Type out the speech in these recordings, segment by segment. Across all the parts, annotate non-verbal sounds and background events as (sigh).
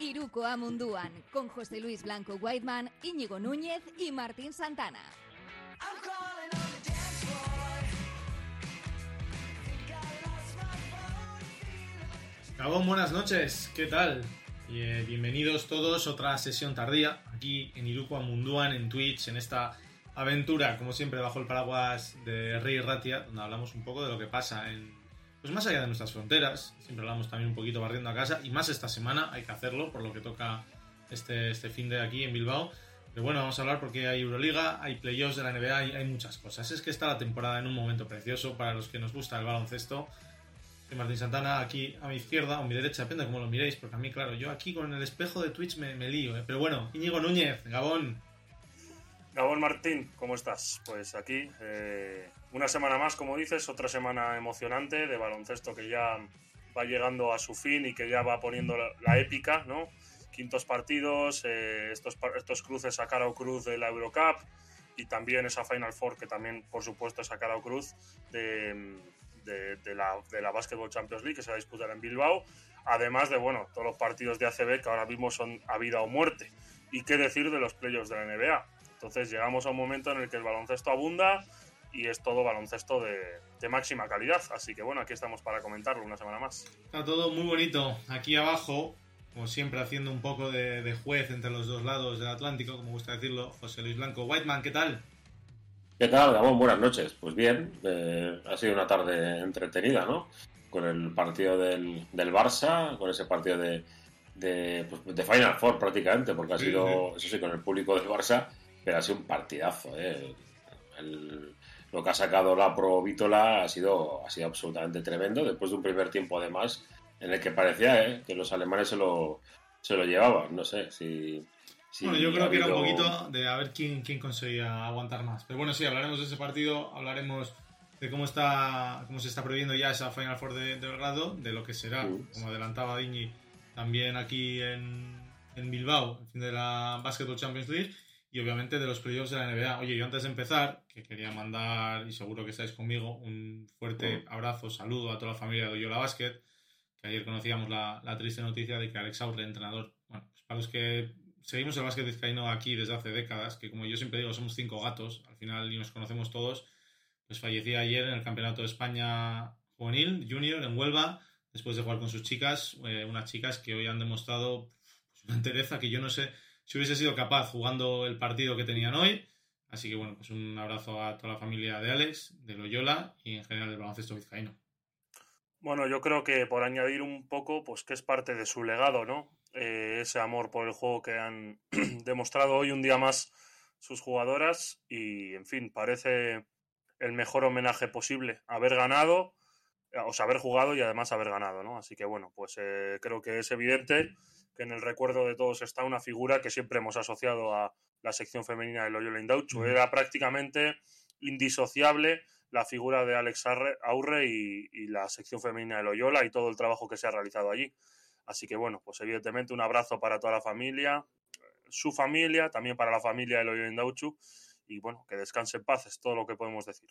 Iruko Amunduan, con José Luis Blanco Whiteman, Íñigo Núñez y Martín Santana. Gabón, buenas noches, ¿qué tal? Eh, bienvenidos todos a otra sesión tardía aquí en Iruko Amunduan, en Twitch, en esta aventura, como siempre, bajo el paraguas de Rey Ratia, donde hablamos un poco de lo que pasa en, pues más allá de nuestras fronteras. Siempre hablamos también un poquito barriendo a casa, y más esta semana hay que hacerlo, por lo que toca este, este fin de aquí en Bilbao. Pero bueno, vamos a hablar porque hay Euroliga, hay playoffs de la NBA, hay, hay muchas cosas. Es que está la temporada en un momento precioso para los que nos gusta el baloncesto. Soy Martín Santana, aquí a mi izquierda o a mi derecha, depende de cómo lo miréis, porque a mí, claro, yo aquí con el espejo de Twitch me, me lío. ¿eh? Pero bueno, Íñigo Núñez, Gabón, Gabón Martín, ¿cómo estás? Pues aquí, eh, una semana más, como dices, otra semana emocionante de baloncesto que ya va llegando a su fin y que ya va poniendo la, épica, ¿no? Quintos partidos, eh, estos, cruces a cara o cruz de la Eurocup y también esa Final Four que también, por supuesto, es a cara o cruz de la, de la Basketball Champions League que se va a disputar en Bilbao. Además de, bueno, todos los partidos de ACB que ahora mismo son a vida o muerte. Y qué decir de los playoffs de la NBA. Entonces llegamos a un momento en el que el baloncesto abunda y es todo baloncesto de, de máxima calidad. Así que bueno, aquí estamos para comentarlo una semana más. Está todo muy bonito. Aquí abajo, como siempre, haciendo un poco de, de juez entre los dos lados del Atlántico, como gusta decirlo, José Luis Blanco. Whiteman, ¿qué tal? ¿Qué tal, Gabón? Buenas noches. Pues bien, eh, ha sido una tarde entretenida, ¿no? Con el partido del, del Barça, con ese partido de, de, pues, de Final Four prácticamente, porque ha Sí, sido, eso sí, con el público del Barça, pero ha sido un partidazo, ¿eh? El- lo que ha sacado la Pro Vítola ha sido, ha sido absolutamente tremendo, después de un primer tiempo además, en el que parecía ¿eh? que los alemanes se lo, se lo llevaban. No sé si... si bueno, yo creo que era un poquito de a ver quién, quién conseguía aguantar más. Pero bueno, sí, hablaremos de ese partido, hablaremos de cómo está cómo se está previendo ya esa Final Four de, de Belgrado, de lo que será, Sí. como adelantaba Diñi, también aquí en, en Bilbao, el fin de la Basketball Champions League, y obviamente de los playoffs de la NBA. Oye, yo antes de empezar, que quería mandar, y seguro que estáis conmigo, un fuerte abrazo, saludo a toda la familia de Oyola Basket, que ayer conocíamos la, la triste noticia de que Alex Aurre, entrenador, bueno, pues para los que seguimos el básquet vizcaíno aquí desde hace décadas, que como yo siempre digo, somos cinco gatos, al final y nos conocemos todos, pues fallecía ayer en el Campeonato de España Juvenil, Junior, en Huelva, después de jugar con sus chicas, eh, unas chicas que hoy han demostrado pues, una entereza que yo no sé si hubiese sido capaz jugando el partido que tenían hoy. Así que bueno, pues un abrazo a toda la familia de Alex, de Loyola y en general del baloncesto vizcaíno. Bueno, yo creo que por añadir un poco, pues que es parte de su legado, ¿no? Eh, ese amor por el juego que han (clears throat) demostrado hoy un día más sus jugadoras y, en fin, parece el mejor homenaje posible haber ganado, eh, o sea, haber jugado y además haber ganado, ¿no? Así que bueno, pues eh, creo que es evidente que en el recuerdo de todos está una figura que siempre hemos asociado a la sección femenina de Loyola Indauchu. Ujú. Era prácticamente indisociable la figura de Alex Aurre y, y la sección femenina de Loyola y todo el trabajo que se ha realizado allí. Así que bueno, pues evidentemente un abrazo para toda la familia, su familia, también para la familia de Loyola Indauchu y bueno, que descanse en paz, es todo lo que podemos decir.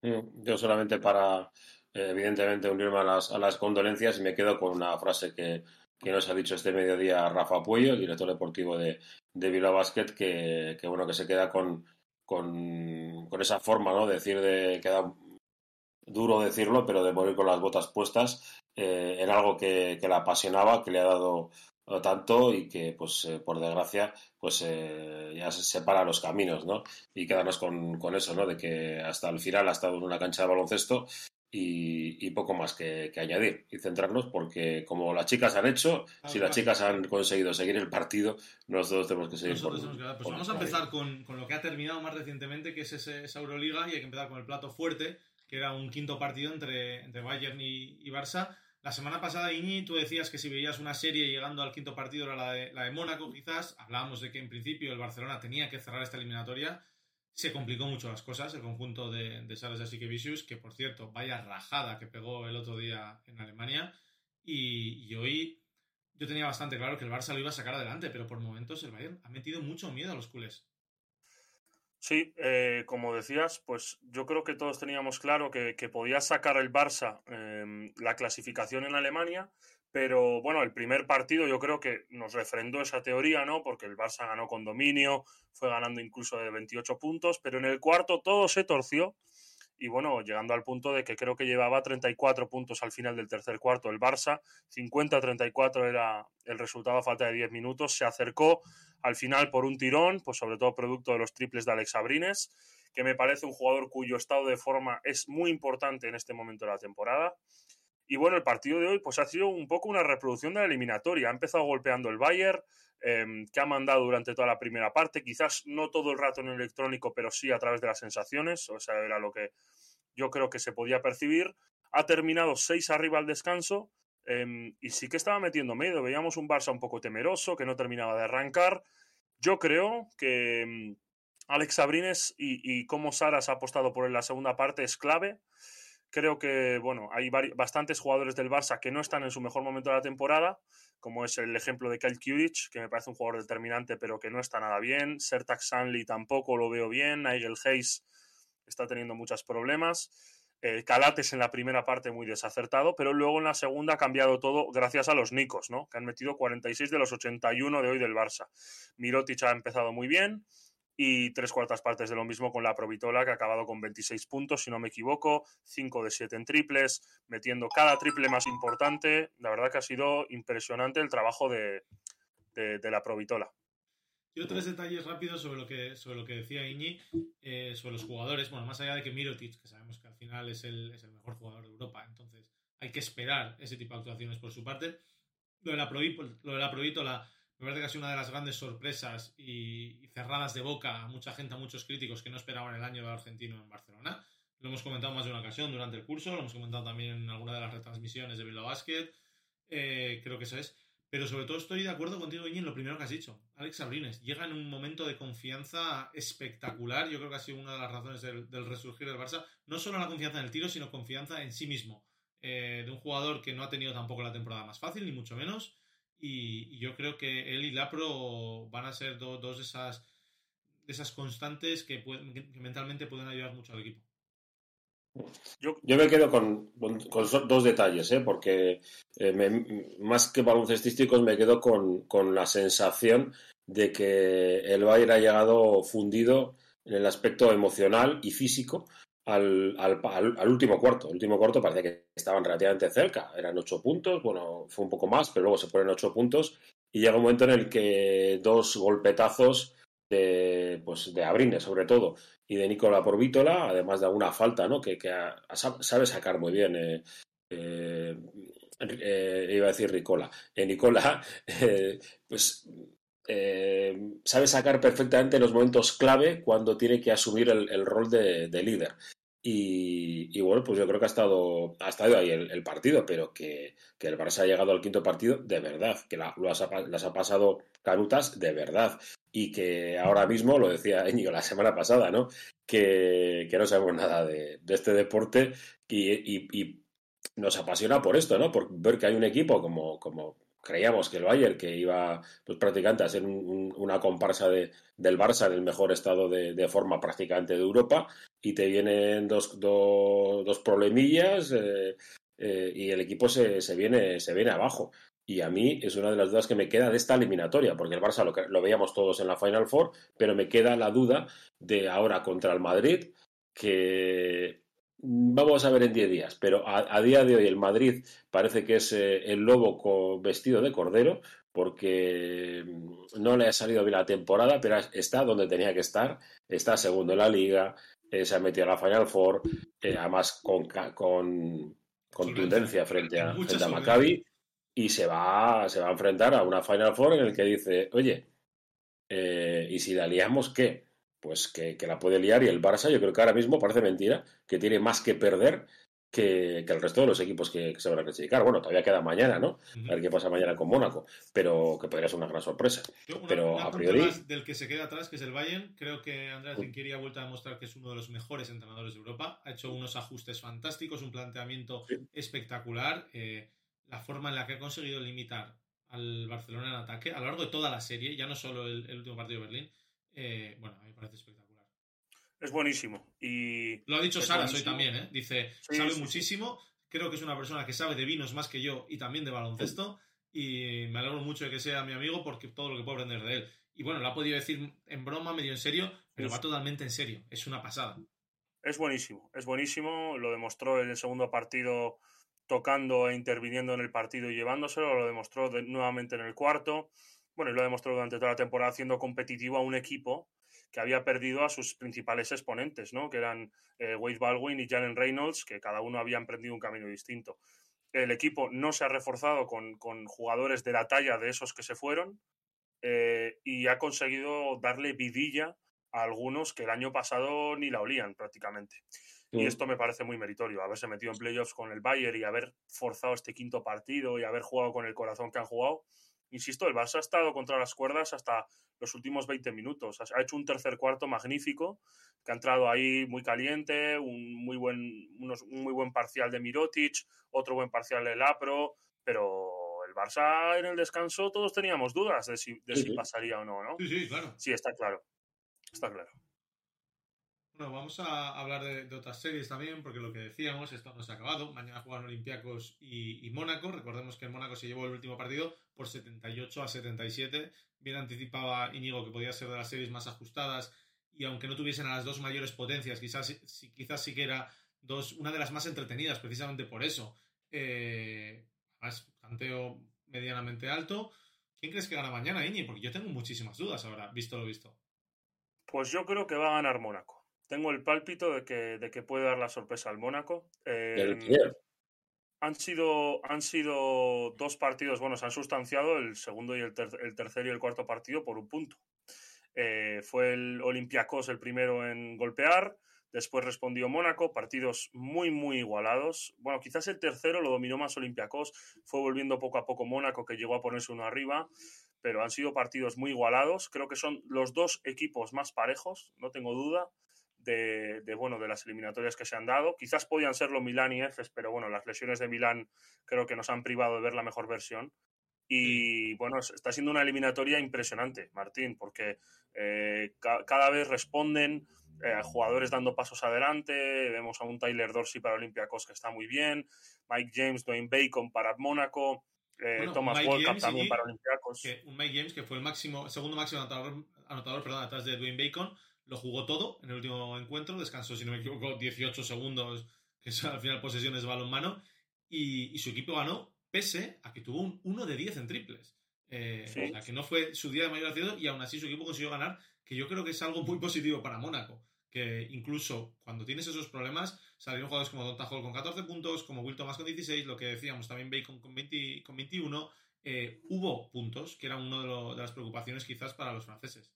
Mm, Yo solamente para, eh, evidentemente, unirme a las, a las condolencias y me quedo con una frase que, que nos ha dicho este mediodía Rafa Puello, el director deportivo de, de Bilbao Basket, que, bueno, que se queda con, con, con esa forma, ¿no? De decir, de, queda duro decirlo, pero de morir con las botas puestas eh, en algo que, que la apasionaba, que le ha dado tanto y que, pues, eh, por desgracia, pues eh, ya se separa los caminos, ¿no? Y quedarnos con, con eso, ¿no? De que hasta el final ha estado en una cancha de baloncesto y, y poco más que, que añadir y centrarnos porque como las chicas han hecho, si las chicas han conseguido seguir el partido, nosotros tenemos que seguir Nosotros por- tenemos que Pues por vamos a empezar con, con lo que ha terminado más recientemente, que es ese, esa Euroliga, y hay que empezar con el plato fuerte, que era un quinto partido entre, entre Bayern y, y Barça. La semana pasada, Iñi, tú decías que si veías una serie llegando al quinto partido era la de, la de Mónaco, quizás. Hablábamos de que en principio el Barcelona tenía que cerrar esta eliminatoria. Se complicó mucho las cosas, el conjunto de, de Sales así que Vicius, que por cierto, vaya rajada que pegó el otro día en Alemania. Y, y hoy yo tenía bastante claro que el Barça lo iba a sacar adelante, pero por momentos el Bayern ha metido mucho miedo a los culés. Sí, eh, como decías, pues yo creo que todos teníamos claro que, podía sacar el Barça em, la clasificación en Alemania, pero bueno, el primer partido yo creo que nos refrendó esa teoría, ¿no? Porque el Barça ganó con dominio, fue ganando incluso de 28 puntos, pero en el cuarto todo se torció y bueno, llegando al punto de que creo que llevaba 34 puntos al final del tercer cuarto el Barça, 50-34 era el resultado a falta de 10 minutos, se acercó al final por un tirón, pues sobre todo producto de los triples de Alex Abrines, que me parece un jugador cuyo estado de forma es muy importante en este momento de la temporada. Y bueno, el partido de hoy pues ha sido un poco una reproducción de la eliminatoria. Ha empezado golpeando el Bayern, em, que ha mandado durante toda la primera parte, quizás no todo el rato en el electrónico, pero sí a través de las sensaciones, o sea, era lo que yo creo que se podía percibir. Ha terminado seis arriba al descanso Em, y sí que estaba metiendo miedo. Veíamos un Barça un poco temeroso, que no terminaba de arrancar. Yo creo que em, Alex Sabrines y, y cómo Saras ha apostado por él la segunda parte es clave. Creo que, bueno, hay bastantes jugadores del Barça que no están en su mejor momento de la temporada, como es el ejemplo de Kyle Kuric, que me parece un jugador determinante, pero que no está nada bien. Sertak Sanli tampoco lo veo bien. Nigel Hayes está teniendo muchos problemas. Eh, Calates en la primera parte muy desacertado, pero luego en la segunda ha cambiado todo gracias a los Nicos, ¿no? que han metido 46 de los 81 de hoy del Barça. Mirotic ha empezado muy bien y tres cuartas partes de lo mismo con la Provitola, que ha acabado con 26 puntos, si no me equivoco, 5 de 7 en triples, metiendo cada triple más importante. La verdad que ha sido impresionante el trabajo de, de la Provitola. Yo tres detalles rápidos sobre lo que, sobre lo que decía Iñi, eh, sobre los jugadores. Bueno, más allá de que Mirotic, que sabemos que al final es el, es el mejor jugador de Europa, entonces hay que esperar ese tipo de actuaciones por su parte. Lo de la, lo de la Provítola me parece que ha sido una de las grandes sorpresas y, cerradas de boca a mucha gente, a muchos críticos que no esperaban el año de argentino en Barcelona. Lo hemos comentado más de una ocasión durante el curso, lo hemos comentado también en alguna de las retransmisiones de Bilbao Basket. Eh, creo que eso es. Pero sobre todo estoy de acuerdo contigo, Iñi, en lo primero que has dicho. Alex Sabrines llega en un momento de confianza espectacular. Yo creo que ha sido una de las razones del, resurgir del Barça. No solo la confianza en el tiro, sino confianza en sí mismo. Eh, de un jugador que no ha tenido tampoco la temporada más fácil, ni mucho menos. Y, yo creo que él y Lapro van a ser dos de esas, de esas constantes que, que mentalmente pueden ayudar mucho al equipo. Yo, me quedo con, dos detalles, ¿eh? porque eh, más que baloncestísticos me quedo con, la sensación de que el Bayern ha llegado fundido en el aspecto emocional y físico al, último cuarto. El último cuarto parece que estaban relativamente cerca, eran ocho puntos, bueno, fue un poco más, pero luego se ponen ocho puntos y llega un momento en el que dos golpetazos de, pues, de Abrines, sobre todo, y de Nicola Porvítola, además de alguna falta, ¿no? Que, sabe sacar muy bien. Eh, eh, eh, iba a decir Nicola. Nicola, (laughs) pues sabe sacar perfectamente los momentos clave cuando tiene que asumir el, rol de, líder. Y, bueno, pues yo creo que ha estado, ha estado ahí el, partido, pero que, el Barça ha llegado al quinto partido de verdad, que las ha pasado canutas de verdad y que ahora mismo, lo decía (laughs) Íñigo la semana pasada, ¿no? Que, no sabemos nada de, este deporte y, nos apasiona por esto, ¿no? Por ver que hay un equipo como creíamos que el Bayern, que iba pues, prácticamente a ser una comparsa de, del Barça en el mejor estado de, forma prácticamente de Europa, y te vienen dos, dos, problemillas eh, eh, y el equipo se, se, viene, se viene abajo. Y a mí es una de las dudas que me queda de esta eliminatoria, porque el Barça lo, veíamos todos en la Final Four, pero me queda la duda de ahora contra el Madrid, que vamos a ver en 10 días, pero a, día de hoy el Madrid parece que es eh, el lobo vestido de cordero, porque no le ha salido bien la temporada, pero está donde tenía que estar, está segundo en la liga, eh, se ha metido a la Final Four, eh, además con, con contundencia frente a, frente a Maccabi y se va, se va a enfrentar a una Final Four en el que dice, oye, ¿y si la liamos qué? Pues que, la puede liar y el Barça yo creo que ahora mismo parece mentira, que tiene más que perder que, el resto de los equipos que, se van a clasificar. Bueno, todavía queda mañana, ¿no? A ver qué pasa mañana con Mónaco, pero que podría ser una gran sorpresa. pero a priori... del que se queda atrás, que es el Bayern, creo que Andrea Zinquiri ha vuelto a demostrar que es uno de los mejores entrenadores de Europa. Ha hecho unos ajustes fantásticos, un planteamiento espectacular. Eh, la forma en la que ha conseguido limitar al Barcelona en ataque a lo largo de toda la serie, ya no solo el, último partido de Berlín, eh, bueno, a mí me parece espectacular. Es buenísimo. Y Lo ha dicho Sara hoy también, ¿eh? Dice, Sí, sabe sí, sí. muchísimo, creo que es una persona que sabe de vinos más que yo y también de baloncesto y me alegro mucho de que sea mi amigo porque todo lo que puedo aprender de él. Y bueno, lo ha podido decir en broma, medio en serio, pero va totalmente en serio. Es una pasada. Es buenísimo, es buenísimo. Lo demostró en el segundo partido tocando e interviniendo en el partido y llevándoselo. Lo demostró de- nuevamente en el cuarto. Bueno, y lo demostró durante toda la temporada haciendo competitivo a un equipo que había perdido a sus principales exponentes, ¿no? Que eran eh, Wade Baldwin y Jalen Reynolds, que cada uno había emprendido un camino distinto. El equipo no se ha reforzado con, con jugadores de la talla de esos que se fueron eh, y ha conseguido darle vidilla a algunos que el año pasado ni la olían prácticamente. Y Mm. esto me parece muy meritorio, haberse metido en playoffs con el Bayern y haber forzado este quinto partido y haber jugado con el corazón que han jugado. Insisto, el Barça ha estado contra las cuerdas hasta los últimos 20 minutos. Ha hecho un tercer cuarto magnífico, que ha entrado ahí muy caliente, un muy buen, unos- un muy buen parcial de Mirotic, otro buen parcial de Lapro, pero el Barça en el descanso todos teníamos dudas de si, de Sí, si sí. pasaría o no, ¿no? Sí, sí, claro. Sí, está claro. Está claro. Bueno, vamos a hablar de, otras series también, porque lo que decíamos, esto no se ha acabado. Mañana juegan Olympiacos y, Mónaco. Recordemos que Mónaco se llevó el último partido por 78 a 77. Bien anticipaba Íñigo que podía ser de las series más ajustadas y aunque no tuviesen a las dos mayores potencias, quizás, sí- quizás sí que era dos, una de las más entretenidas precisamente por eso. Eh, además, tanteo medianamente alto. ¿Quién crees que gana mañana, Iñi? Porque yo tengo muchísimas dudas ahora, visto lo visto. Pues yo creo que va a ganar Mónaco. Tengo el pálpito de que, de que puede dar la sorpresa al Mónaco. Eh, han, sido, han sido dos partidos, bueno, se han sustanciado el segundo y el, ter- el tercero y el cuarto partido por un punto. Eh, fue el Olympiacos el primero en golpear, después respondió Mónaco, partidos muy, muy igualados. Bueno, quizás el tercero lo dominó más Olympiacos, fue volviendo poco a poco Mónaco, que llegó a ponerse uno arriba, pero han sido partidos muy igualados. Creo que son los dos equipos más parejos, no tengo duda. De, de, bueno de las eliminatorias que se han dado. Quizás podían serlo Milán y Efes, pero bueno, las lesiones de Milán creo que nos han privado de ver la mejor versión. Y bueno, es- está siendo una eliminatoria impresionante, Martín, porque eh, ca- cada vez responden eh, jugadores dando pasos adelante. Vemos a un Tyler Dorsey para Olympiacos que está muy bien, Mike James, Dwayne Bacon para Mónaco, eh, Bueno, Thomas James también para Olympiacos. un Mike James, que fue el máximo, segundo máximo anotador, anotador perdón, atrás de Dwayne Bacon, lo jugó todo en el último encuentro, descansó, si no me equivoco, 18 segundos, que son al final posesiones de balonmano, y, y su equipo ganó pese a que tuvo un 1 de 10 en triples. Eh, Sí. O sea, que no fue su día de mayor acierto y aún así su equipo consiguió ganar, que yo creo que es algo muy positivo para Mónaco. Que incluso cuando tienes esos problemas, salieron jugadores como Donta Hall con 14 puntos, como Will Thomas con 16, lo que decíamos también Bacon con, 20 con 21. eh, hubo puntos, que era una de las preocupaciones quizás para los franceses.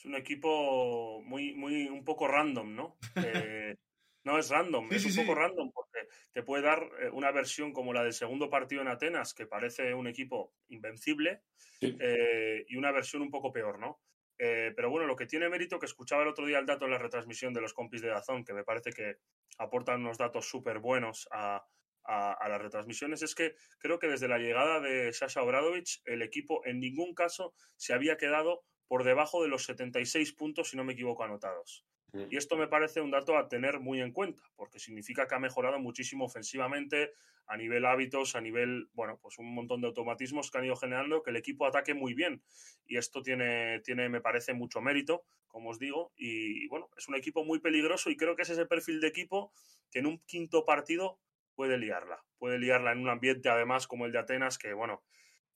Es un equipo muy, muy, un poco random, ¿no? Eh, no es random, Sí, es un sí. poco random porque te puede dar eh, una versión como la del segundo partido en Atenas, que parece un equipo invencible, eh, y una versión un poco peor, ¿no? Eh, pero bueno, lo que tiene mérito, que escuchaba el otro día el dato en la retransmisión de los compis de Dazón, que me parece que aportan unos datos súper buenos a, a- a las retransmisiones, es que creo que desde la llegada de Sasha Obradovich, el equipo en ningún caso se había quedado por debajo de los 76 puntos, si no me equivoco, anotados. Mm. Y esto me parece un dato a tener muy en cuenta, porque significa que ha mejorado muchísimo ofensivamente, a nivel hábitos, a nivel, bueno, pues un montón de automatismos que han ido generando que el equipo ataque muy bien. Y esto tiene, tiene me parece, mucho mérito, como os digo. Y bueno, es un equipo muy peligroso y creo que es ese perfil de equipo que en un quinto partido puede liarla. Puede liarla en un ambiente, además, como el de Atenas, que, bueno,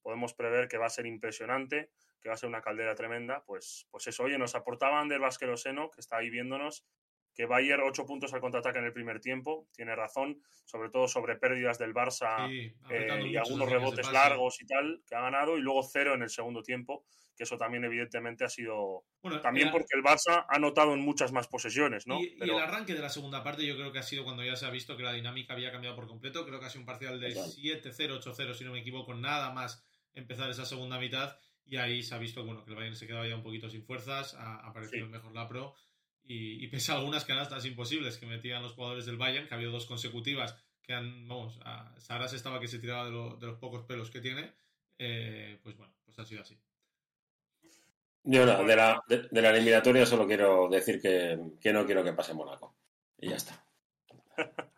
podemos prever que va a ser impresionante, que va a ser una caldera tremenda. Pues, pues eso, oye, nos aportaba Ander Vasqueroseno, que está ahí viéndonos, que Bayer 8 puntos al contraataque en el primer tiempo, tiene razón, sobre todo sobre pérdidas del Barça Sí, eh, y algunos rebotes largos y tal, que ha ganado, y luego cero en el segundo tiempo, que eso también evidentemente ha sido... Bueno, También el- porque el Barça ha notado en muchas más posesiones, ¿no? Y, el arranque de la segunda parte yo creo que ha sido cuando ya se ha visto que la dinámica había cambiado por completo. Creo que ha sido un parcial de Total. 7-0, 8-0, si no me equivoco, nada más empezar esa segunda mitad. Y ahí se ha visto bueno, que el Bayern se quedaba ya un poquito sin fuerzas, ha ha aparecido Sí. el mejor Lapro. Y, y pese a algunas canastas imposibles que metían los jugadores del Bayern, que ha habido dos consecutivas que han, vamos, a, Saras estaba que se tiraba de, lo- de los pocos pelos que tiene, eh, pues bueno, pues ha sido así. Yo no, de la, de, de la eliminatoria solo quiero decir que, que no quiero que pase Mónaco. Y ya está. (laughs)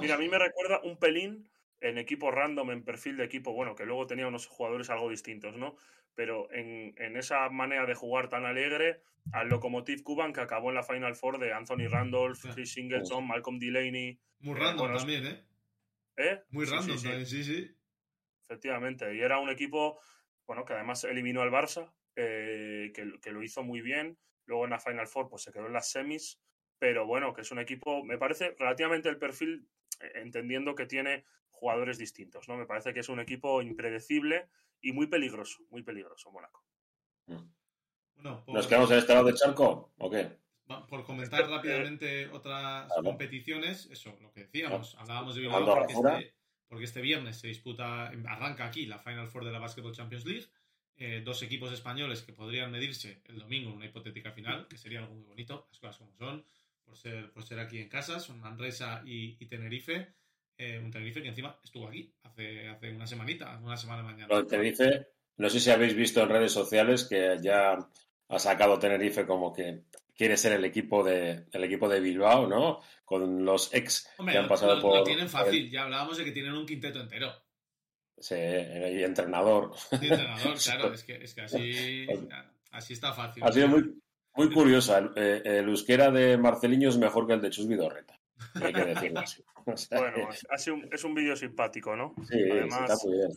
Mira, a mí me recuerda un pelín en equipo random, en perfil de equipo, bueno, que luego tenía unos jugadores algo distintos, ¿no? Pero en, en esa manera de jugar tan alegre, al Lokomotiv Cuban que acabó en la Final Four de Anthony Randolph, Sí. Chris Singleton, Malcolm Delaney. Muy random bueno, también, ¿eh? ¿eh? Muy Sí, random también, sí, sí. efectivamente. Y era un equipo, bueno, que además eliminó al Barça, eh, que, que lo hizo muy bien. Luego en la Final Four, pues se quedó en las semis. Pero bueno, que es un equipo, me parece relativamente el perfil, eh, entendiendo que tiene jugadores distintos, ¿no? Me parece que es un equipo impredecible y muy peligroso, muy peligroso, Mónaco. Bueno, por, ¿Nos quedamos en este lado del charco o qué? por comentar rápidamente otras Claro. competiciones, eso, lo que decíamos, hablábamos de Bilbao porque este, porque este viernes se disputa, arranca aquí la Final Four de la Basketball Champions League. eh, dos equipos españoles que podrían medirse el domingo en una hipotética final, que sería algo muy bonito, las cosas como son, por ser, por ser aquí en casa, son Manresa y, y Tenerife. Eh, un Tenerife que encima estuvo aquí hace, hace una semanita, una semana mañana. Tenerife, no sé si habéis visto en redes sociales que ya ha sacado Tenerife como que quiere ser el equipo de, el equipo de Bilbao, ¿no? Con los ex Hombre, que han pasado lo, por. lo tienen fácil, ya hablábamos de que tienen un quinteto entero. Sí, y entrenador. Entrenador, claro, es que, es que así, así está fácil. Ha sido muy, muy curiosa. El, eh, el euskera de Marceliño es mejor que el de Chus Vidorreta. Hay que decirlo así. (laughs) O sea, Bueno, es, ha sido un- es un vídeo simpático, ¿no? sí, además- está muy bien.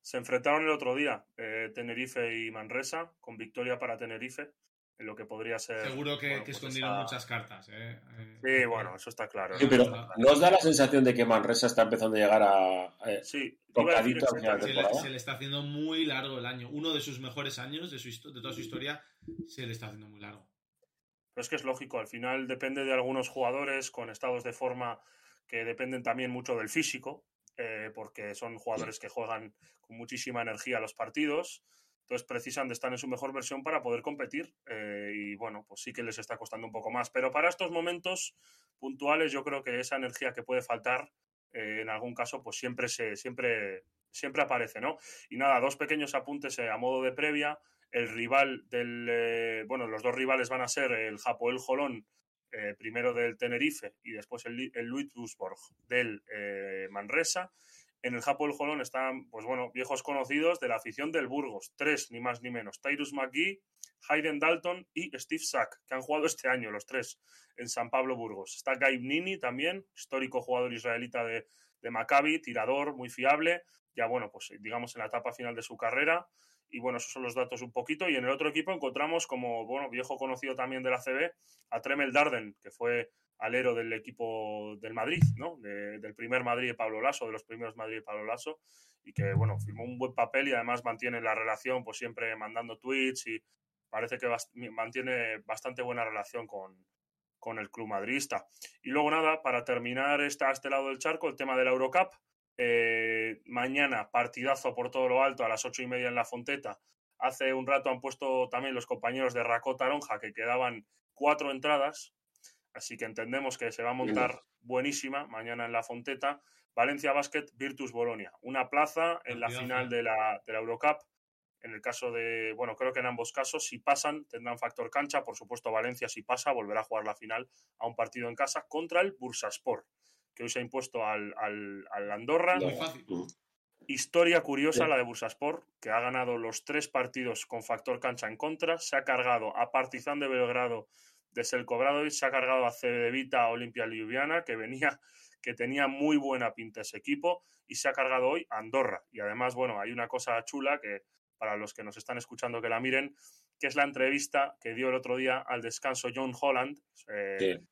Se enfrentaron el otro día, eh, Tenerife y Manresa, con victoria para Tenerife, en lo que podría ser. Seguro que, bueno, que pues escondieron esa- muchas cartas. ¿eh? Eh, Sí, bueno, eso está claro. Sí, ¿no? pero Está- ¿no os da la sensación de que Manresa está empezando a llegar a. eh, Sí, a se, le, temporada? se le está haciendo muy largo el año. Uno de sus mejores años de, su, de toda su historia se le está haciendo muy largo. Pero es que es lógico, al final depende de algunos jugadores con estados de forma que dependen también mucho del físico, eh, porque son jugadores que juegan con muchísima energía los partidos, entonces precisan de estar en su mejor versión para poder competir eh, y bueno, pues sí que les está costando un poco más, pero para estos momentos puntuales yo creo que esa energía que puede faltar eh, en algún caso pues siempre se siempre siempre aparece, ¿no? Y nada, dos pequeños apuntes a modo de previa el rival del. eh, bueno, los dos rivales van a ser el Japoel Jolón, eh, primero del Tenerife, y después el, el Ludwigsburg del eh, Manresa. En el Japoel Jolón están, pues bueno, viejos conocidos de la afición del Burgos, tres ni más ni menos: Tyrus McGee, Hayden Dalton y Steve Sack, que han jugado este año los tres en San Pablo Burgos. Está Gabe Nini también, histórico jugador israelita de, de Maccabi, tirador muy fiable, ya bueno, pues digamos en la etapa final de su carrera. Y bueno, esos son los datos un poquito. Y en el otro equipo encontramos como, bueno, viejo conocido también de la CB, a Tremel Darden, que fue alero del equipo del Madrid, ¿no? De- del primer Madrid de Pablo Lasso, de los primeros Madrid de Pablo Lasso, y que, bueno, firmó un buen papel y además mantiene la relación, pues siempre mandando tweets y parece que mantiene bastante buena relación con, con el club madridista. Y luego nada, para terminar esta, este lado del charco, el tema de la Eurocup. Eh, mañana, partidazo por todo lo alto a las ocho y media en la Fonteta. Hace un rato han puesto también los compañeros de Racó Taronja que quedaban cuatro entradas. Así que entendemos que se va a montar buenísima mañana en la Fonteta. Valencia Basket Virtus Bolonia. Una plaza en la final de la, de la Eurocup. En el caso de, bueno, creo que en ambos casos, si pasan, tendrán factor cancha. Por supuesto, Valencia, si pasa, volverá a jugar la final a un partido en casa contra el Bursaspor, que hoy se ha impuesto al, al, al Andorra. Muy fácil. Historia curiosa Sí. la de Bursaspor, que ha ganado los tres partidos con factor cancha en contra, se ha cargado a Partizan de Belgrado de Selko Obradovic, se ha cargado a Cedevita Olimpia Ljubljana, que venía, que tenía muy buena pinta ese equipo, y se ha cargado hoy a Andorra. Y además, bueno, hay una cosa chula que para los que nos están escuchando que la miren, que es la entrevista que dio el otro día al descanso John Holland, eh, Sí.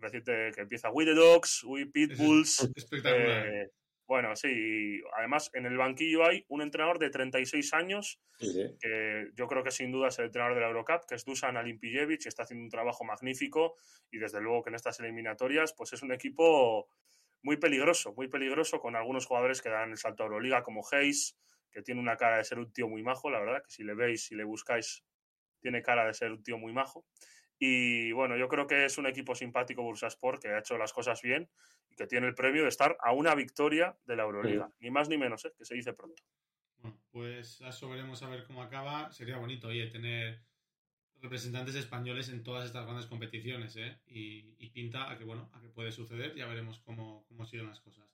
Reciente que empieza We the Dogs, We Pitbulls. Espectacular. Eh, bueno, sí, además en el banquillo hay un entrenador de 36 años, Sí, sí. que yo creo que sin duda es el entrenador de la Eurocup, que es Dusan Alimpijevic, y está haciendo un trabajo magnífico, y desde luego que en estas eliminatorias, pues es un equipo muy peligroso, muy peligroso, con algunos jugadores que dan el salto a Euroliga, como Hayes, que tiene una cara de ser un tío muy majo, la verdad, que si le veis, si le buscáis, tiene cara de ser un tío muy majo. Y bueno, yo creo que es un equipo simpático Bursaspor que ha hecho las cosas bien y que tiene el premio de estar a una victoria de la Euroliga. Ni más ni menos, ¿eh? que se dice pronto. Bueno, pues eso veremos a ver cómo acaba. Sería bonito, oye, tener, representantes españoles en todas estas grandes competiciones, ¿eh? Y, pinta a que, bueno, a que puede suceder, ya veremos cómo, cómo siguen las cosas.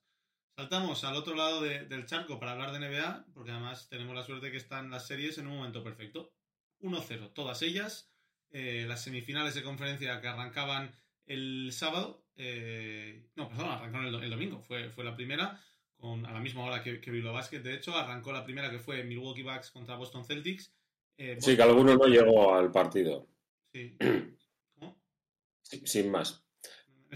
Saltamos al otro lado del charco para hablar de NBA, porque además tenemos la suerte que están las series en un momento perfecto. 1-0, todas ellas. Eh, las semifinales de conferencia que arrancaban el sábado, eh, no, perdón, arrancaron el, domingo, fue, fue la primera, con, a la misma hora que, que Bilbao Basket, de hecho, arrancó la primera que fue Milwaukee Bucks contra Boston Celtics. Eh, sí, que alguno no llegó al partido. Sí. (clears throat) ¿Cómo? sin más.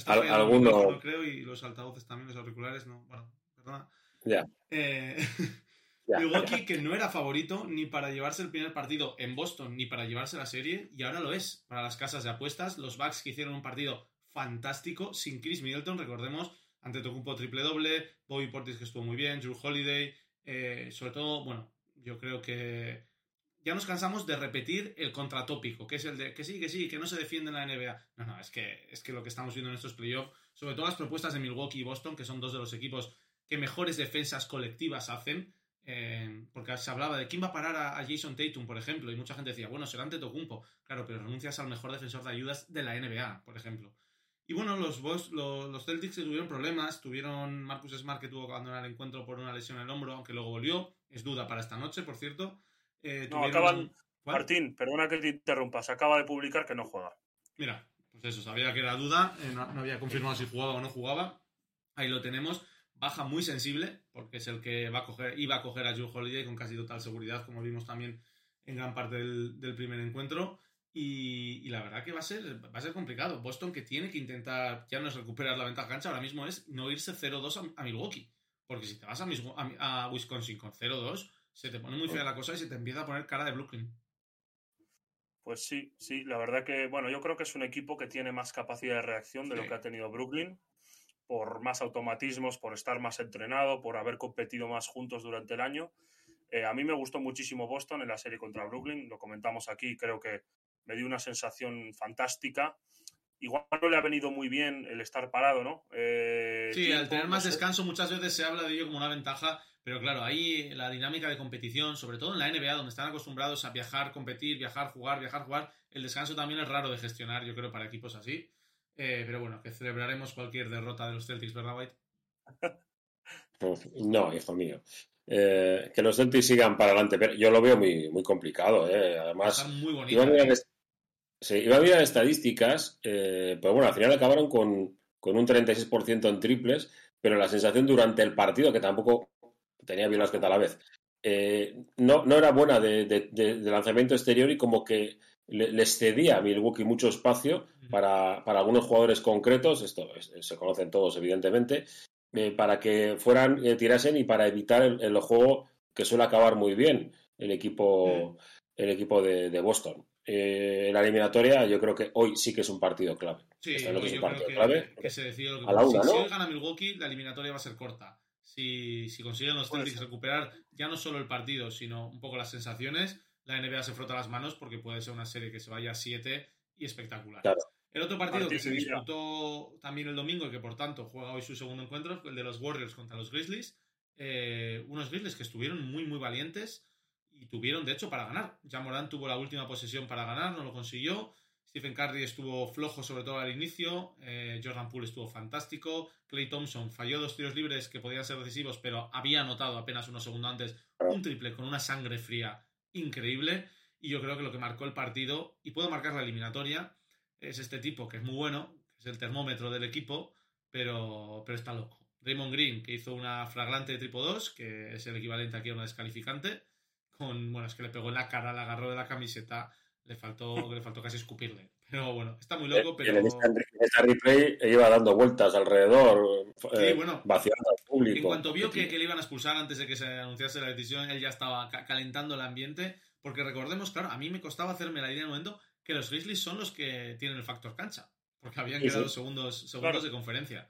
Al, alguno... creo, y los altavoces también, los auriculares, no. Bueno, perdona. Ya. (laughs) Milwaukee, que no era favorito ni para llevarse el primer partido en Boston ni para llevarse la serie, y ahora lo es para las casas de apuestas. Los Bucks que hicieron un partido fantástico sin Chris Middleton, recordemos, ante Tocumpo triple doble, Bobby Portis que estuvo muy bien, Drew Holiday, eh, sobre todo, bueno, yo creo que ya nos cansamos de repetir el contratópico, que es el de que sí, que sí, que no se defiende en la NBA. No, no, es que, es que lo que estamos viendo en estos playoffs, sobre todo las propuestas de Milwaukee y Boston, que son dos de los equipos que mejores defensas colectivas hacen, eh, porque se hablaba de quién va a parar a, Jason Tatum, por ejemplo, y mucha gente decía, bueno, será ante Tocumpo. Claro, pero renuncias al mejor defensor de ayudas de la NBA, por ejemplo. Y bueno, los, los, los Celtics tuvieron problemas, tuvieron Marcus Smart que tuvo que abandonar el encuentro por una lesión en el hombro, aunque luego volvió, es duda para esta noche, por cierto. Eh, no, acaban. Martín, perdona que te interrumpa, se acaba de publicar que no juega. Mira, pues eso, sabía que era duda, eh, no, había confirmado si jugaba o no jugaba. Ahí lo tenemos. Baja muy sensible, porque es el que va a coger, iba a coger a Joe Holiday con casi total seguridad, como vimos también en gran parte del, primer encuentro. Y, la verdad que va a ser va a ser complicado. Boston que tiene que intentar ya no es recuperar la ventaja cancha, ahora mismo es no irse 0-2 a, Milwaukee. Porque si te vas a, a, a Wisconsin con 0-2, se te pone muy fea la cosa y se te empieza a poner cara de Brooklyn. Pues sí, sí, la verdad que, bueno, yo creo que es un equipo que tiene más capacidad de reacción de lo que ha tenido Brooklyn, por más automatismos, por estar más entrenado, por haber competido más juntos durante el año. Eh, a mí me gustó muchísimo Boston en la serie contra Brooklyn, lo comentamos aquí, creo que me dio una sensación fantástica. Igual no le ha venido muy bien el estar parado, ¿no? Eh, sí, al tener más descanso muchas veces se habla de ello como una ventaja pero claro, ahí la dinámica de competición, sobre todo en la NBA, donde están acostumbrados a viajar, competir, viajar, jugar, viajar, jugar, el descanso también es raro de gestionar, yo creo, para equipos así. Eh, pero bueno, que celebraremos cualquier derrota de los Celtics, ¿verdad, White? No, hijo mío. Eh, que los Celtics sigan para adelante, pero yo lo veo muy, muy complicado. Eh. Además, muy bonito, iba, a mirar, sí, iba a mirar estadísticas, pero bueno, al final acabaron con, con un 36% en triples, pero la sensación durante el partido, que tampoco tenía bien que a la vez, eh, no, no era buena de, lanzamiento exterior y como que les cedía a Milwaukee mucho espacio para, algunos jugadores concretos, esto se conocen todos evidentemente, eh, para que fueran, eh, tirasen y para evitar el, juego que suele acabar muy bien el equipo, el equipo de, Boston. en la eliminatoria yo creo que hoy sí que es un partido clave. Sí, es un partido clave. Que se decide lo que a la una, si, ¿no? si gana Milwaukee, la eliminatoria va a ser corta si, consiguen los Celtics recuperar ya no solo el partido, sino un poco las sensaciones, la NBA se frota las manos porque puede ser una serie que se vaya a 7 y espectacular. El otro partido que se disputó también el domingo y que por tanto juega hoy su segundo encuentro fue el de los Warriors contra los Grizzlies. Eh, unos Grizzlies que estuvieron muy, muy valientes y tuvieron, de hecho, para ganar. Ya Morán tuvo la última posesión para ganar, no lo consiguió. Stephen Curry estuvo flojo, sobre todo al inicio. Eh, Jordan Poole estuvo fantástico. Clay Thompson falló dos tiros libres que podían ser decisivos, pero había anotado apenas unos segundos antes un triple con una sangre fría increíble. Y yo creo que lo que marcó el partido, y puedo marcar la eliminatoria, es este tipo que es muy bueno, que es el termómetro del equipo, pero, pero está loco. Raymond Green, que hizo una flagrante triple 2, que es el equivalente aquí a una descalificante, con, bueno, es que le pegó en la cara, la agarró de la camiseta le faltó, le faltó casi escupirle. Pero bueno, está muy loco, pero... En esta, replay iba dando vueltas alrededor, eh, vaciando al público. En cuanto vio que, le iban a expulsar antes de que se anunciase la decisión, él ya estaba calentando el ambiente, porque recordemos, claro, a mí me costaba hacerme la idea en el momento que los Grizzlies son los que tienen el factor cancha, porque habían quedado segundos, segundos de conferencia.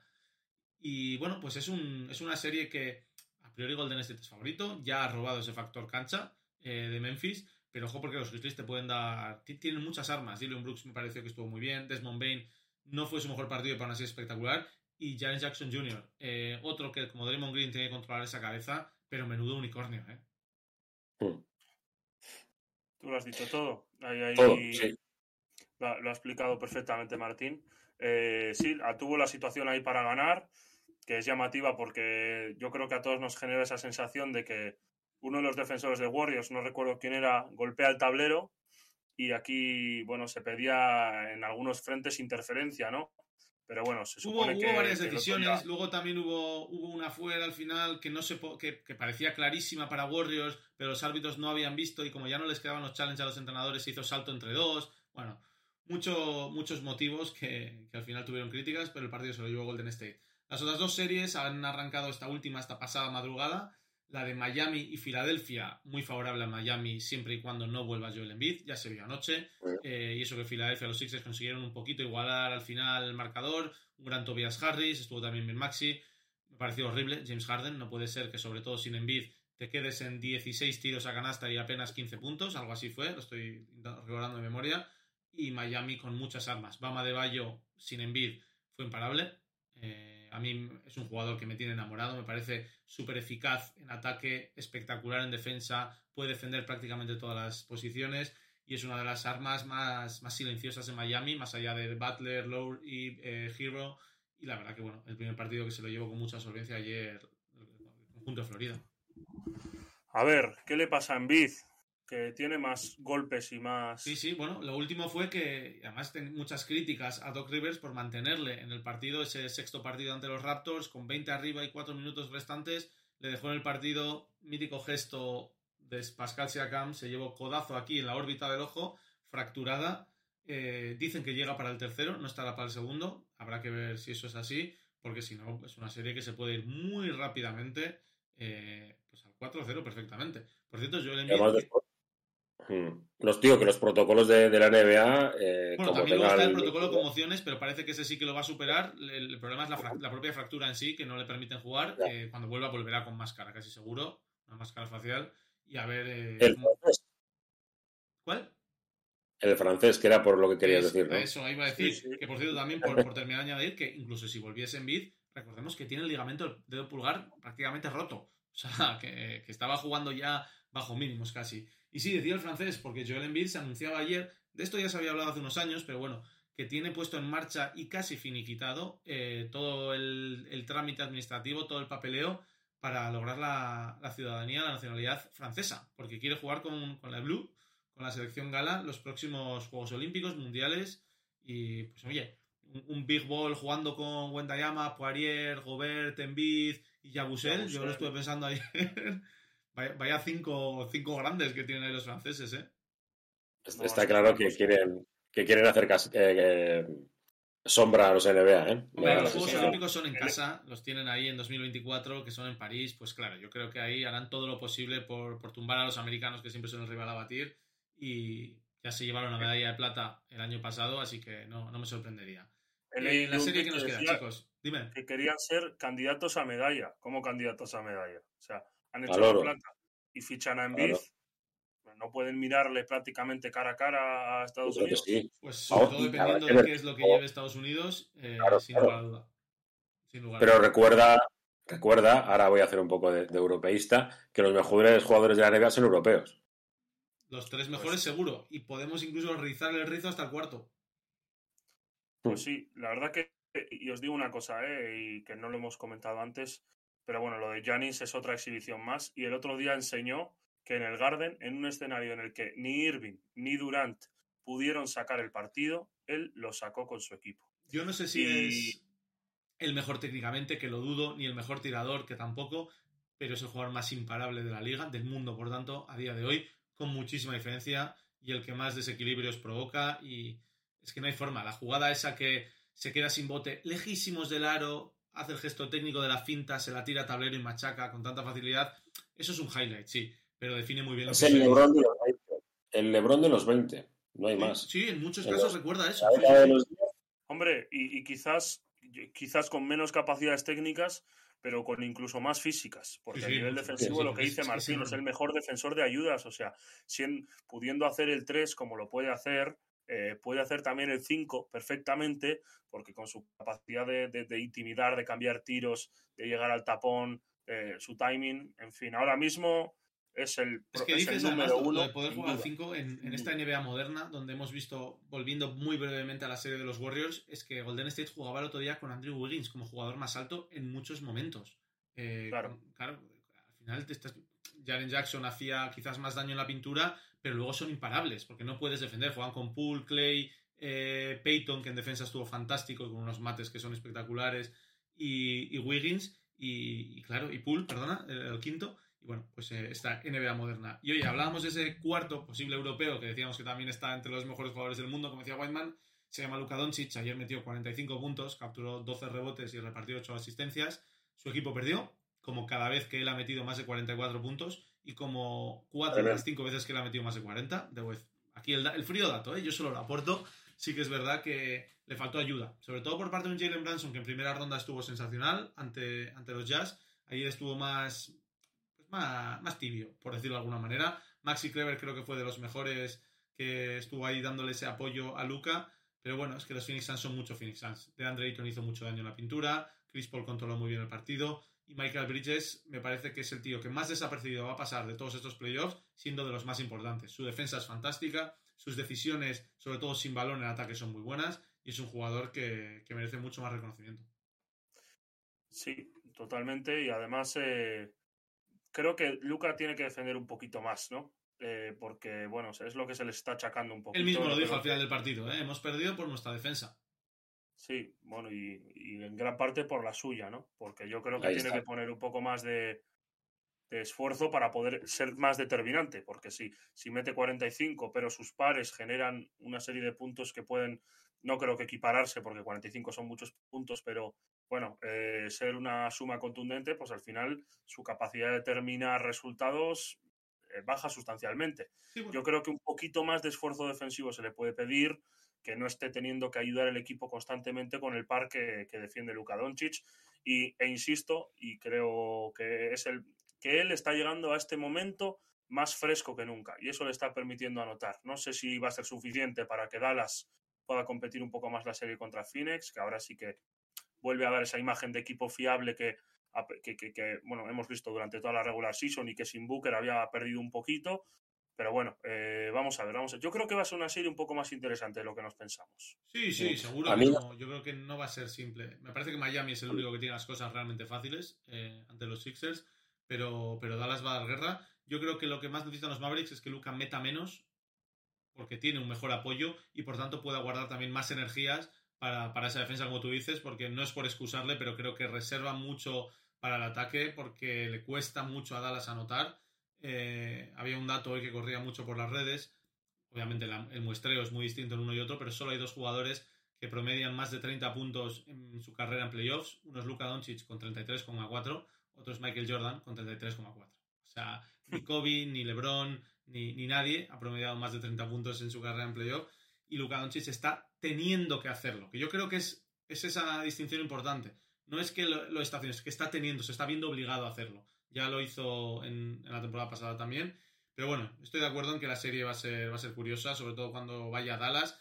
Y bueno, pues es, un, es una serie que a priori Golden State es favorito, ya ha robado ese factor cancha eh, de Memphis, pero ojo porque los Grizzlies te pueden dar... Tienen muchas armas. Dylan Brooks me pareció que estuvo muy bien. Desmond Bain no fue su mejor partido, pero aún así espectacular. Y Jaren Jackson Jr., eh, otro que como Draymond Green tiene que controlar esa cabeza, pero menudo unicornio, ¿eh? Tú lo has dicho todo. todo sí. lo ha, lo ha explicado perfectamente Martín. Eh, sí, tuvo la situación ahí para ganar, que es llamativa porque yo creo que a todos nos genera esa sensación de que uno de los defensores de Warriors, no recuerdo quién era, golpea el tablero y aquí, bueno, se pedía en algunos frentes interferencia, ¿no? Pero bueno, se supone hubo, que. Hubo varias que decisiones, luego también hubo, hubo una fuera al final que no se que, que parecía clarísima para Warriors, pero los árbitros no habían visto y como ya no les quedaban los challenges a los entrenadores, se hizo salto entre dos. Bueno, mucho, muchos motivos que, que al final tuvieron críticas, pero el partido se lo llevó Golden State. Las otras dos series han arrancado esta última, esta pasada madrugada. La de Miami y Filadelfia, muy favorable a Miami siempre y cuando no vuelva Joel Embiid, ya se vio anoche. Eh, y eso que Filadelfia, los Sixers consiguieron un poquito igualar al final el marcador. Un gran Tobias Harris, estuvo también Ben Maxi. Me pareció horrible. James Harden, no puede ser que, sobre todo sin Embiid, te quedes en 16 tiros a canasta y apenas 15 puntos. Algo así fue, lo estoy recordando de memoria. Y Miami con muchas armas. Bama de Bayo sin Embiid fue imparable. Eh, a mí es un jugador que me tiene enamorado, me parece súper eficaz en ataque, espectacular en defensa, puede defender prácticamente todas las posiciones y es una de las armas más, más silenciosas en Miami, más allá de Butler, Lowe y eh, Hero. Y la verdad que bueno, el primer partido que se lo llevó con mucha solvencia ayer, el conjunto de Florida. A ver, ¿qué le pasa a Embiid? Que tiene más golpes y más. Sí, sí, bueno, lo último fue que además ten muchas críticas a Doc Rivers por mantenerle en el partido, ese sexto partido ante los Raptors, con 20 arriba y 4 minutos restantes, le dejó en el partido mítico gesto de Pascal Siakam, se llevó codazo aquí en la órbita del ojo, fracturada. Eh, dicen que llega para el tercero, no estará para el segundo, habrá que ver si eso es así, porque si no, es una serie que se puede ir muy rápidamente eh, pues al 4-0 perfectamente. Por cierto. Además, después- Hmm. Los tío que los protocolos de, de la NBA, eh, Bueno, como también luego está el tengan- protocolo de conmociones, pero parece que ese sí que lo va a superar. El, el problema es la, propia fractura en sí, que no le permiten jugar. Eh, cuando vuelva volverá con máscara, casi seguro. Una máscara facial. Y a ver... eh, el cómo- francés, ¿Cuál? el francés, que era por lo que querías Es- decir, ¿no? Eso, iba a decir. Sí, sí. Que por cierto, también por, por terminar de añadir que incluso si volviese en vid, recordemos que tiene el ligamento del dedo pulgar prácticamente roto. (laughs) O sea, que, que estaba jugando ya bajo mínimos casi. Y sí, decía el francés, porque Joel Embiid se anunciaba ayer, de esto ya se había hablado hace unos años, pero bueno, que tiene puesto en marcha y casi finiquitado eh, todo el, el trámite administrativo, todo el papeleo para lograr la, la ciudadanía, la nacionalidad francesa, porque quiere jugar con, con la Blue, con la selección gala, los próximos Juegos Olímpicos, Mundiales, y pues oye, un, un Big Ball jugando con Wendayama, Poirier, Gobert, Embiid y Yabusel, yo lo estuve pensando ayer. (laughs) vaya, vaya cinco, cinco grandes que tienen ahí los franceses, ¿eh? No, Está es claro que quieren, que quieren hacer eh, eh, sombra a los NBA, ¿eh? Hombre, los Juegos. Olímpicos son en El- casa, los tienen ahí en 2024, que son en París, pues claro, yo creo que ahí harán todo lo posible por, por tumbar a los americanos, que siempre son el rival a batir, y ya se llevaron la medalla de plata el año pasado, así que no, no me sorprendería. he Eh, la serie que nos queda, chicos, dime. Que querían ser candidatos a medalla. ¿Cómo candidatos a medalla? O sea, han hecho Al la oro. plata y fichan a Embiid. Claro. No pueden mirarle prácticamente cara a cara a Estados Unidos. sí. Pues sobre todo dependiendo de qué es lo que lleve Estados Unidos, eh, Claro, sin claro. lugar a duda. Sin lugar a Pero duda. recuerda, recuerda, ahora voy a hacer un poco de, de europeísta, que los mejores jugadores de la NBA son europeos. Los tres mejores seguro, y podemos incluso rizar el rizo hasta el cuarto. Pues sí, la verdad que, y os digo una cosa, ¿eh? y que no lo hemos comentado antes, pero bueno, lo de Janis es otra exhibición más. Y el otro día enseñó que en el Garden, en un escenario en el que ni Irving ni Durant pudieron sacar el partido, él lo sacó con su equipo. Yo no sé si Y- es el mejor técnicamente, que lo dudo, ni el mejor tirador, que tampoco, pero es el jugador más imparable de la liga, del mundo, por tanto, a día de hoy, con muchísima diferencia, y el que más desequilibrios provoca, y es que no hay forma. La jugada esa que se queda sin bote, lejísimos del aro, hace el gesto técnico de la finta, se la tira a tablero y machaca con tanta facilidad, eso es un highlight, sí, pero define muy bien lo Es que el es. Lebron de los 20. El Lebron de los 20. No hay más. Sí, en muchos casos recuerda eso. La sí, década sí, de sí. los 10, Hombre, y, y quizás, quizás con menos capacidades técnicas, pero con incluso más físicas, porque Sí, a nivel sí, defensivo sí, lo que dice Martín es es el mejor defensor de ayudas, o sea, pudiendo hacer el 3 como lo puede hacer, eh, puede hacer también el 5 perfectamente, porque con su capacidad de, de- de intimidar, de cambiar tiros, de llegar al tapón, eh, su timing, en fin, ahora mismo es el, es que dices, número uno. de poder jugar 5 en, en, esta NBA moderna, donde hemos visto, volviendo muy brevemente a la serie de los Warriors, es que Golden State jugaba el otro día con Andrew Wiggins como jugador más alto en muchos momentos. Eh, claro. claro. Al final, te estás... Jaren Jackson hacía quizás más daño en la pintura, pero luego son imparables, porque no puedes defender. Juegan con Poole, Clay, eh, Peyton, que en defensa estuvo fantástico, con unos mates que son espectaculares, y, Wiggins, y, claro, y Poole, perdona, el quinto y bueno, pues eh, esta NBA moderna. Y hoy hablábamos de ese cuarto posible europeo que decíamos que también está entre los mejores jugadores del mundo, como decía Whiteman. Se llama Luka Doncic. Ayer metió 45 puntos, capturó 12 rebotes y repartió 8 asistencias. Su equipo perdió, como cada vez que él ha metido más de 44 puntos y como 4 de las 5 veces que él ha metido más de 40. aquí el, el frío dato, ¿eh? yo solo lo aporto. Sí que es verdad que le faltó ayuda, sobre todo por parte de un Jalen Branson que en primera ronda estuvo sensacional ante, ante los Jazz. Ayer estuvo más, más, tibio, por decirlo de alguna manera. Maxi Clever creo que fue de los mejores que estuvo ahí dándole ese apoyo a Luca. Pero bueno, es que los Phoenix Suns son mucho Phoenix Suns. De Andre Ayton hizo mucho daño en la pintura. Chris Paul controló muy bien el partido. Y Michael Bridges me parece que es el tío que más desapercibido va a pasar de todos estos playoffs, siendo de los más importantes. Su defensa es fantástica. Sus decisiones, sobre todo sin balón en ataque, son muy buenas. Y es un jugador que, merece mucho más reconocimiento. Sí, totalmente. Y además, eh, creo que Luca tiene que defender un poquito más, ¿no? Eh, porque, bueno, es lo que se le está achacando un poquito. Él mismo lo dijo al final del partido, ¿eh? Hemos perdido por nuestra defensa. Sí, bueno, y, en gran parte por la suya, ¿no? Porque yo creo que tiene que poner un poco más de, esfuerzo para poder ser más determinante, porque si, si mete 45, pero sus pares generan una serie de puntos que pueden, no creo que equipararse, porque 45 son muchos puntos, pero bueno, eh, ser una suma contundente, pues al final su capacidad de determinar resultados eh, baja sustancialmente. Yo creo que un poquito más de esfuerzo defensivo se le puede pedir, que no esté teniendo que ayudar el equipo constantemente con el par que, defiende Luka Doncic. Y, e insisto, y creo que es el que él está llegando a este momento más fresco que nunca y eso le está permitiendo anotar. No sé si va a ser suficiente para que Dallas pueda competir un poco más la serie contra Phoenix, que ahora sí que vuelve a dar esa imagen de equipo fiable que, que, bueno, hemos visto durante toda la regular season y que sin Booker había perdido un poquito. Pero bueno, eh, vamos a ver, vamos a Yo creo que va a ser una serie un poco más interesante de lo que nos pensamos. Sí, sí, seguro. no, yo creo que no va a ser simple. Me parece que Miami es el único que tiene las cosas realmente fáciles eh, ante los Sixers, pero, pero Dallas va a dar guerra. Yo creo que lo que más necesitan los Mavericks es que Luca meta menos, porque tiene un mejor apoyo y por tanto pueda guardar también más energías para, esa defensa, como tú dices, porque no es por excusarle, pero creo que reserva mucho para el ataque porque le cuesta mucho a Dallas anotar. Eh, había un dato hoy que corría mucho por las redes. Obviamente el muestreo es muy distinto en uno y otro, pero solo hay dos jugadores que promedian más de 30 puntos en su carrera en playoffs. Uno es Luka Doncic con 33,4, otro es Michael Jordan con 33,4. O sea, ni (laughs) Kobe, ni LeBron, ni, ni, nadie ha promediado más de 30 puntos en su carrera en playoffs y Luka Doncic está teniendo que hacerlo. Que yo creo que es, es esa distinción importante. No es que lo, está haciendo, es que está teniendo, se está viendo obligado a hacerlo. Ya lo hizo en, la temporada pasada también. Pero bueno, estoy de acuerdo en que la serie va a ser, va a ser curiosa, sobre todo cuando vaya a Dallas.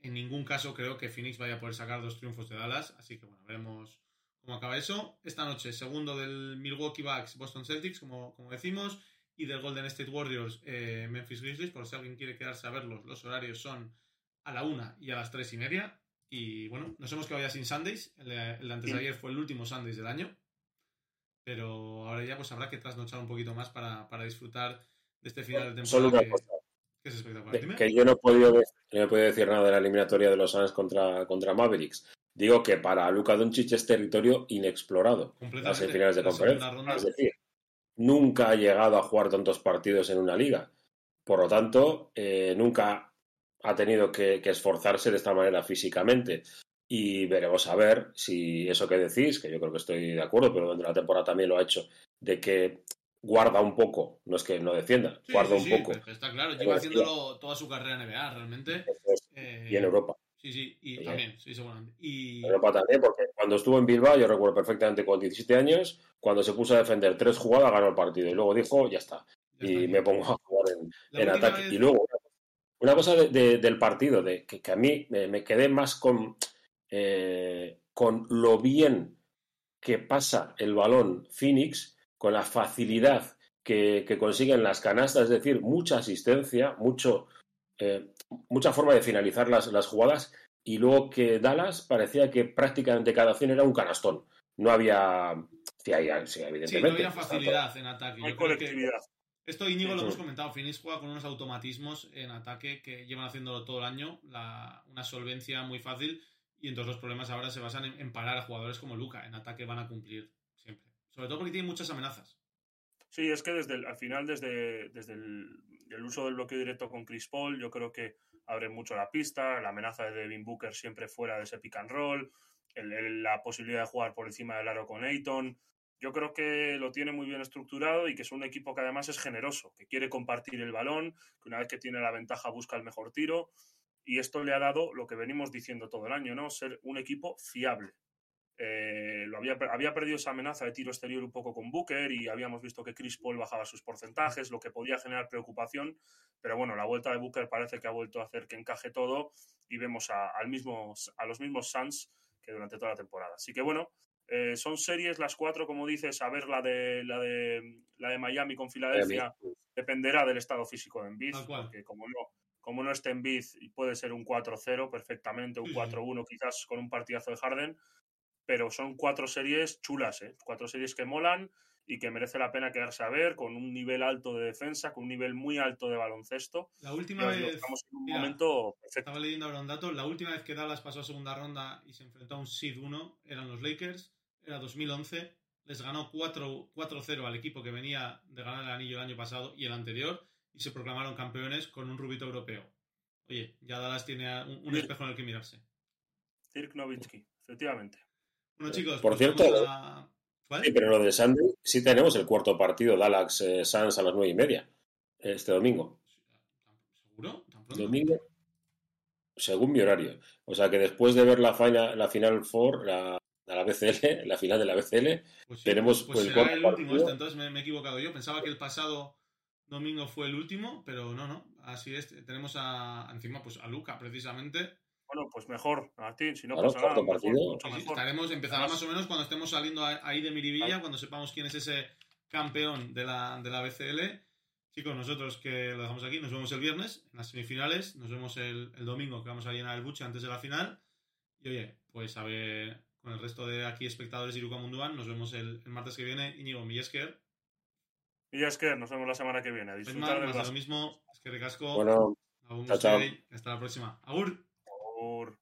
En ningún caso creo que Phoenix vaya a poder sacar dos triunfos de Dallas. Así que bueno, veremos cómo acaba eso. Esta noche, segundo del Milwaukee Bucks, Boston Celtics, como, como decimos, y del Golden State Warriors, eh, Memphis Grizzlies. Por si alguien quiere quedarse a verlos, los horarios son a la una y a las tres y media. Y bueno, nos hemos quedado ya sin Sundays. El de, antes de ayer fue el último Sundays del año. Pero ahora ya pues habrá que trasnochar un poquito más para, disfrutar de este final de temporada. que, es espectacular. Que yo no he, podido, no he podido decir nada de la eliminatoria de los Suns contra, contra Mavericks. Digo que para Luka Doncic es territorio inexplorado. Las finales de conferencia. Es decir, nunca ha llegado a jugar tantos partidos en una liga. Por lo tanto, eh, nunca ha tenido que, esforzarse de esta manera físicamente. Y veremos a ver si eso que decís, que yo creo que estoy de acuerdo, pero durante la temporada también lo ha hecho, de que guarda un poco, no es que no defienda, guarda un poco. Está claro, lleva haciéndolo toda su carrera en NBA, realmente. y en Europa. Sí, sí, y también, sí, seguramente. Y... En Europa también, porque cuando estuvo en Bilbao, yo recuerdo perfectamente con 17 años, cuando se puso a defender tres jugadas, ganó el partido. Y luego dijo, ya está. y me pongo a jugar en, ataque. Y luego, una cosa del partido, de que, a mí me, quedé más con, eh, con lo bien que pasa el balón Phoenix, con la facilidad que, que consiguen las canastas, es decir, mucha asistencia, mucho, eh, mucha forma de finalizar las, las jugadas y luego que Dallas parecía que prácticamente cada acción era un canastón. No había... Sí, hay- sí, Sí, evidentemente. no había facilidad en ataque. No hay colectividad. esto Íñigo lo hemos comentado. Phoenix juega con unos automatismos en ataque que llevan haciéndolo todo el año, la- una solvencia muy fácil y entonces los problemas ahora se basan en, en parar a jugadores como Luca. En ataque van a cumplir siempre. Sobre todo porque tienen muchas amenazas. Sí, es que desde el- al final, desde, desde el, el uso del bloqueo directo con Chris Paul, yo creo que abre mucho la pista, la amenaza de Devin Booker siempre fuera de ese pick and roll, el- la posibilidad de jugar por encima del aro con Ayton. Yo creo que lo tiene muy bien estructurado y que es un equipo que además es generoso, que quiere compartir el balón, que una vez que tiene la ventaja busca el mejor tiro. Y esto le ha dado lo que venimos diciendo todo el año, ¿no? Ser un equipo fiable. Eh, lo había, había perdido esa amenaza de tiro exterior un poco con Booker y habíamos visto que Chris Paul bajaba sus porcentajes, lo que podía generar preocupación. Pero bueno, la vuelta de Booker parece que ha vuelto a hacer que encaje todo y vemos a, al mismo, a los mismos Suns que durante toda la temporada. Así que bueno, eh, son series las cuatro, como dices, a ver la de, la de, la de Miami con Filadelfia dependerá del estado físico de Embiid, porque como no, como no esté Embiid, puede ser un 4-0 perfectamente, un Sí, sí. 4-1 quizás con un partidazo de Harden, pero son cuatro series chulas, ¿eh? cuatro series que molan y que merece la pena quedarse a ver, con un nivel alto de defensa, con un nivel muy alto de baloncesto. La última vez, estamos en un mira, momento perfecto. estaba leyendo ahora un dato, la última vez que Dallas pasó a segunda ronda y se enfrentó a un Seed 1 eran los Lakers, era 2011, les ganó 4 4-0 al equipo que venía de ganar el anillo el año pasado y el anterior y se proclamaron campeones con un rubito europeo. Oye, ya Dallas tiene a- un, espejo en el que mirarse. Dirk Nowitzki, efectivamente. Bueno, chicos, Por pues cierto, vamos a- ¿Cuál? Sí, pero lo de Sunday sí tenemos el cuarto partido, Dallas eh, Suns a las nueve y media, este domingo. ¿Seguro? ¿Tan pronto? Domingo, según mi horario. O sea que después de ver la final, la final four, la, la BCL, (laughs) la final de la BCL, Pues sí, tenemos, pues pues, será cuarto el último este, entonces me, me he equivocado yo. Pensaba que el pasado domingo fue el último, pero no, no. Así es. Tenemos a, encima pues a Luca, precisamente. Bueno, pues mejor, Martín, si no Claro, pasa nada, mejor, mucho mejor. estaremos, empezará más o menos cuando estemos saliendo ahí de Miribilla, Claro. cuando sepamos quién es ese campeón de la, de la BCL. Chicos, nosotros que lo dejamos aquí, nos vemos el viernes en las semifinales, nos vemos el, el domingo que vamos a llenar el buche antes de la final. Y oye, pues a ver, con el resto de aquí espectadores de Iruka Munduan, nos vemos el, el martes que viene. Íñigo Millesker, Y ya es que nos vemos la semana que viene. A disfrutar Benmar, del más de lo mismo, es que recasco. Bueno, Chao, chao. Hasta la próxima. Agur. Agur.